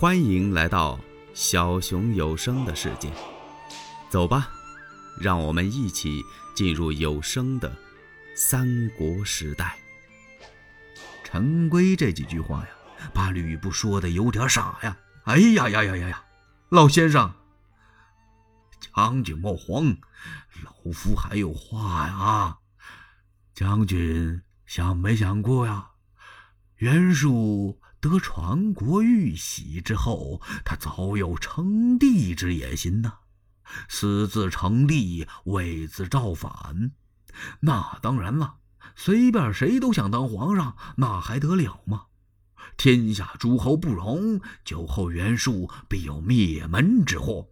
欢迎来到小熊有声的世界，走吧，让我们一起进入有声的三国时代。陈规这几句话呀，把吕布说的有点傻呀！哎呀呀呀呀呀！老先生，将军莫慌，老夫还有话呀。将军想没想过呀？袁术。得传国玉玺之后，他早有称帝之野心呐。私自称帝，为自造反，那当然了。随便谁都想当皇上，那还得了吗？天下诸侯不容，酒后袁术必有灭门之祸。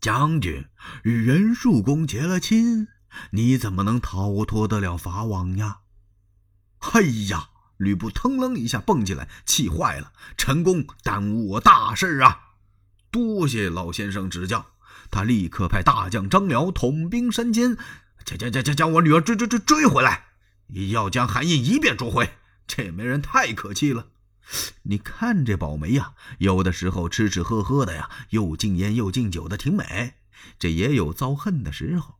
将军与袁术公结了亲，你怎么能逃脱得了法网呀？哎呀！吕布腾楞一下蹦起来，气坏了。陈宫耽误我大事啊！多谢老先生指教。他立刻派大将张辽统兵山间，将将将将将我女儿追追追追回来，要将韩印一并捉回。这媒人太可气了。你看这宝梅呀，有的时候吃吃喝喝的呀，又敬烟又敬酒的，挺美。这也有遭恨的时候。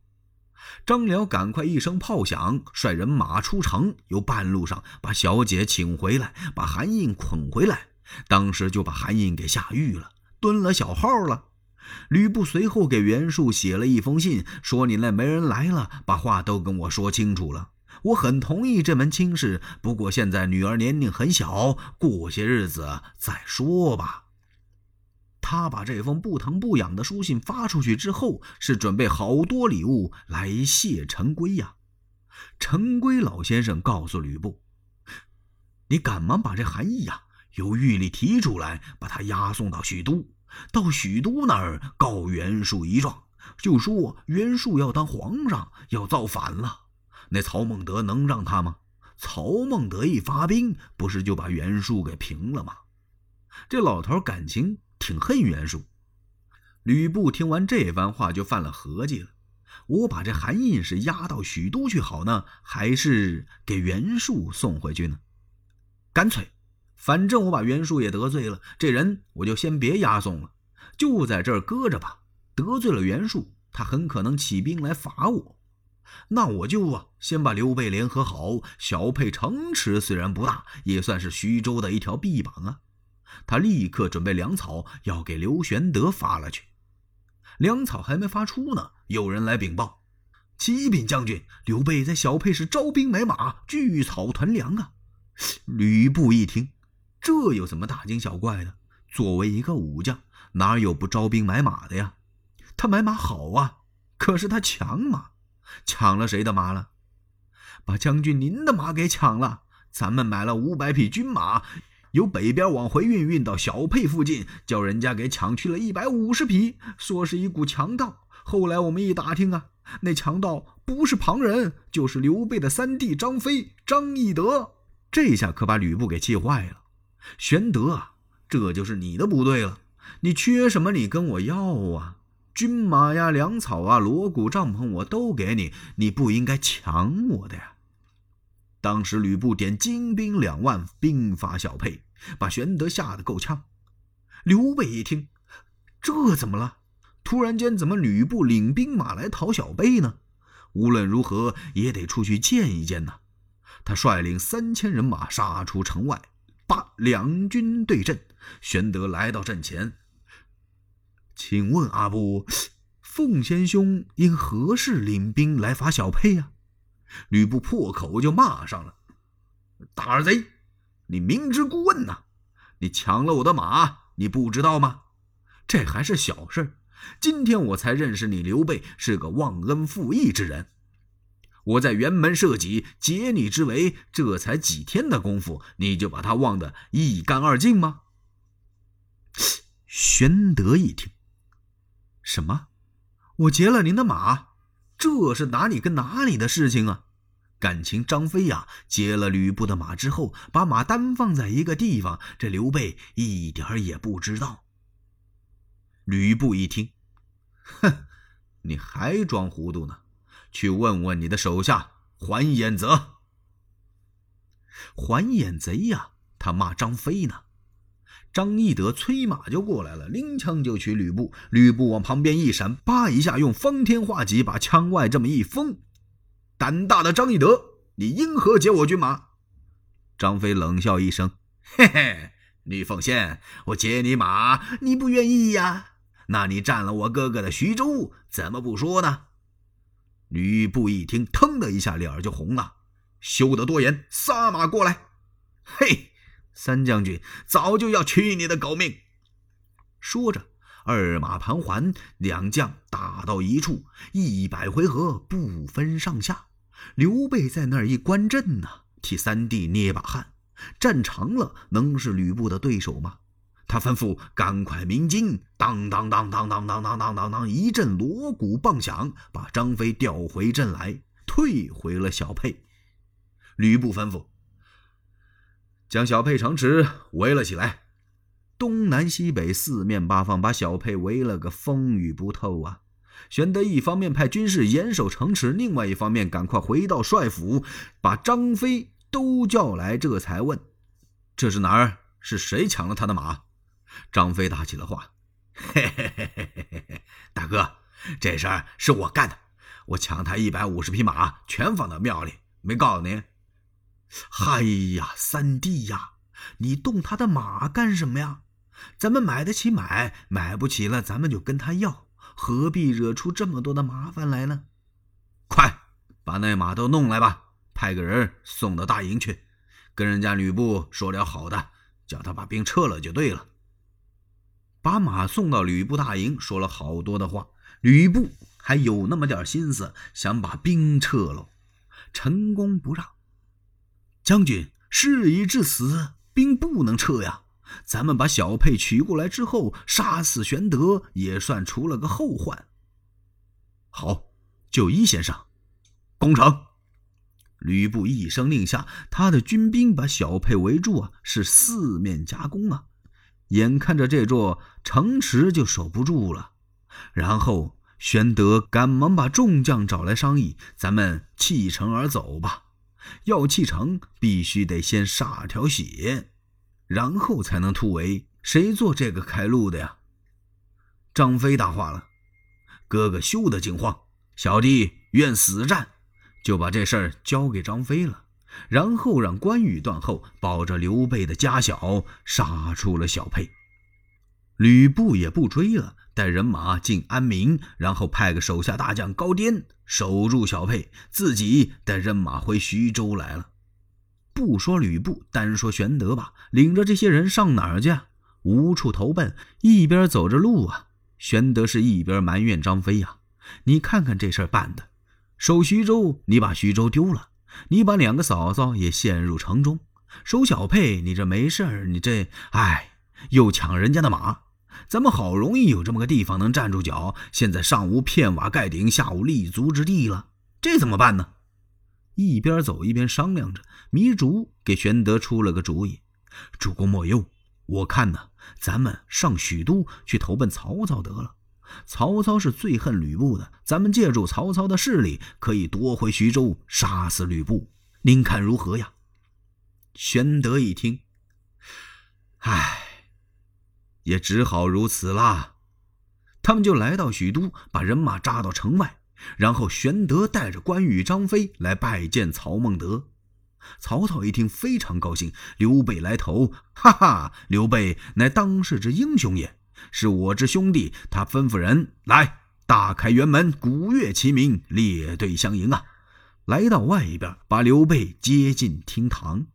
张辽赶快一声炮响，率人马出城，由半路上把小姐请回来，把韩印捆回来。当时就把韩印给下狱了，蹲了小号了。吕布随后给袁术写了一封信，说：“你那媒人来了，把话都跟我说清楚了。我很同意这门亲事，不过现在女儿年龄很小，过些日子再说吧。”他把这封不疼不痒的书信发出去之后，是准备好多礼物来谢陈规呀。陈规老先生告诉吕布：“你赶忙把这韩义呀由狱里提出来，把他押送到许都，到许都那儿告袁术一状，就说袁术要当皇上，要造反了。那曹孟德能让他吗？曹孟德一发兵，不是就把袁术给平了吗？这老头感情……”挺恨袁术，吕布听完这番话就犯了合计了：我把这韩印是押到许都去好呢，还是给袁术送回去呢？干脆，反正我把袁术也得罪了，这人我就先别押送了，就在这搁着吧。得罪了袁术，他很可能起兵来伐我，那我就啊，先把刘备联合好。小沛城池虽然不大，也算是徐州的一条臂膀啊。他立刻准备粮草，要给刘玄德发了去。粮草还没发出呢，有人来禀报：“启禀将军，刘备在小沛市招兵买马，聚草屯粮啊！”吕布一听，这有什么大惊小怪的？作为一个武将，哪有不招兵买马的呀？他买马好啊，可是他抢马，抢了谁的马了？把将军您的马给抢了。咱们买了五百匹军马。由北边往回运，运到小沛附近，叫人家给抢去了一百五十匹，说是一股强盗。后来我们一打听啊，那强盗不是旁人，就是刘备的三弟张飞、张翼德。这下可把吕布给气坏了。玄德啊，这就是你的不对了。你缺什么？你跟我要啊！军马呀、粮草啊、锣鼓、帐篷，我都给你。你不应该抢我的呀。当时吕布点精兵两万，兵发小沛。把玄德吓得够呛。刘备一听，这怎么了？突然间，怎么吕布领兵马来讨小沛呢？无论如何也得出去见一见呐。他率领三千人马杀出城外，把两军对阵。玄德来到阵前，请问阿布，凤仙兄因何事领兵来伐小沛呀？吕布破口就骂上了：“大耳贼！”你明知故问呐！你抢了我的马，你不知道吗？这还是小事。今天我才认识你，刘备是个忘恩负义之人。我在辕门射戟解你之围，这才几天的功夫，你就把他忘得一干二净吗？玄德一听，什么？我劫了您的马？这是哪里跟哪里的事情啊？感情张飞呀，接了吕布的马之后，把马单放在一个地方，这刘备一点也不知道。吕布一听，哼，你还装糊涂呢？去问问你的手下还眼泽。还眼贼呀，他骂张飞呢。张翼德催马就过来了，拎枪就取吕布。吕布往旁边一闪，叭一下用方天画戟把枪外这么一封。胆大的张翼德，你因何劫我军马？张飞冷笑一声：“嘿嘿，吕奉先，我劫你马，你不愿意呀？那你占了我哥哥的徐州，怎么不说呢？”吕布一听，腾的一下脸就红了，休得多言，撒马过来！嘿，三将军早就要取你的狗命！说着，二马盘桓，两将打到一处，一百回合不分上下。刘备在那儿一观阵呢，替三弟捏把汗。战长了，能是吕布的对手吗？他吩咐赶快鸣金，当当当当当当当当当，一阵锣鼓棒响，把张飞调回阵来，退回了小沛。吕布吩咐将小沛城池围了起来，东南西北四面八方把小沛围了个风雨不透啊！玄德一方面派军士严守城池，另外一方面赶快回到帅府，把张飞都叫来，这才问：“这是哪儿？是谁抢了他的马？”张飞打起了话：“嘿嘿嘿嘿嘿嘿，大哥，这事儿是我干的。我抢他一百五十匹马，全放到庙里，没告诉您。嗨呀，三弟呀，你动他的马干什么呀？咱们买得起买，买不起了，咱们就跟他要，何必惹出这么多的麻烦来呢？快把那马都弄来吧，派个人送到大营去，跟人家吕布说点好的，叫他把兵撤了就对了。”把马送到吕布大营，说了好多的话。吕布还有那么点心思，想把兵撤了。陈宫不让，将军事已至此，兵不能撤呀。咱们把小沛取过来之后，杀死玄德，也算除了个后患。好，就依先生，攻城。吕布一声令下，他的军兵把小沛围住啊，是四面夹攻啊。眼看着这座城池就守不住了，然后玄德赶忙把众将找来商议：“咱们弃城而走吧。要弃城，必须得先杀条血，然后才能突围。谁做这个开路的呀？”张飞大话了：“哥哥休得惊慌，小弟愿死战。”就把这事儿交给张飞了。然后让关羽断后，保着刘备的家小杀出了小沛。吕布也不追了，带人马进安民，然后派个手下大将高颠守住小沛，自己带人马回徐州来了。不说吕布，单说玄德吧，领着这些人上哪儿去？无处投奔，一边走着路啊。玄德是一边埋怨张飞呀：“你看看这事儿办的，守徐州，你把徐州丢了。”你把两个嫂嫂也陷入城中，守小沛，你这没事儿，你这哎，又抢人家的马，咱们好容易有这么个地方能站住脚，现在上无片瓦盖顶，下无立足之地了，这怎么办呢？一边走一边商量着，糜竺给玄德出了个主意：主公莫忧，我看呢，咱们上许都去投奔曹操得了。曹操是最恨吕布的，咱们借助曹操的势力，可以夺回徐州，杀死吕布。您看如何呀？玄德一听，唉，也只好如此啦。他们就来到许都，把人马扎到城外，然后玄德带着关羽、张飞来拜见曹孟德。曹操一听，非常高兴，刘备来投，哈哈，刘备乃当世之英雄也。是我之兄弟，他吩咐人来大开辕门，鼓乐齐鸣，列队相迎啊！来到外边，把刘备接进厅堂，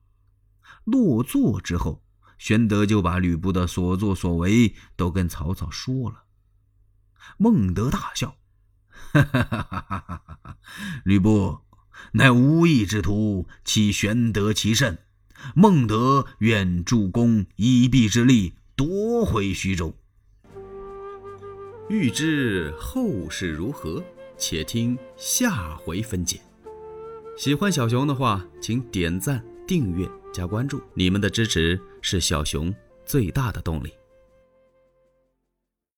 落座之后，玄德就把吕布的所作所为都跟曹操说了。孟德大笑：“哈哈哈哈哈哈！吕布乃无义之徒，岂玄德其甚？孟德愿助公一臂之力，夺回徐州。”欲知后事如何，且听下回分解。喜欢小熊的话，请点赞、订阅、加关注，你们的支持是小熊最大的动力。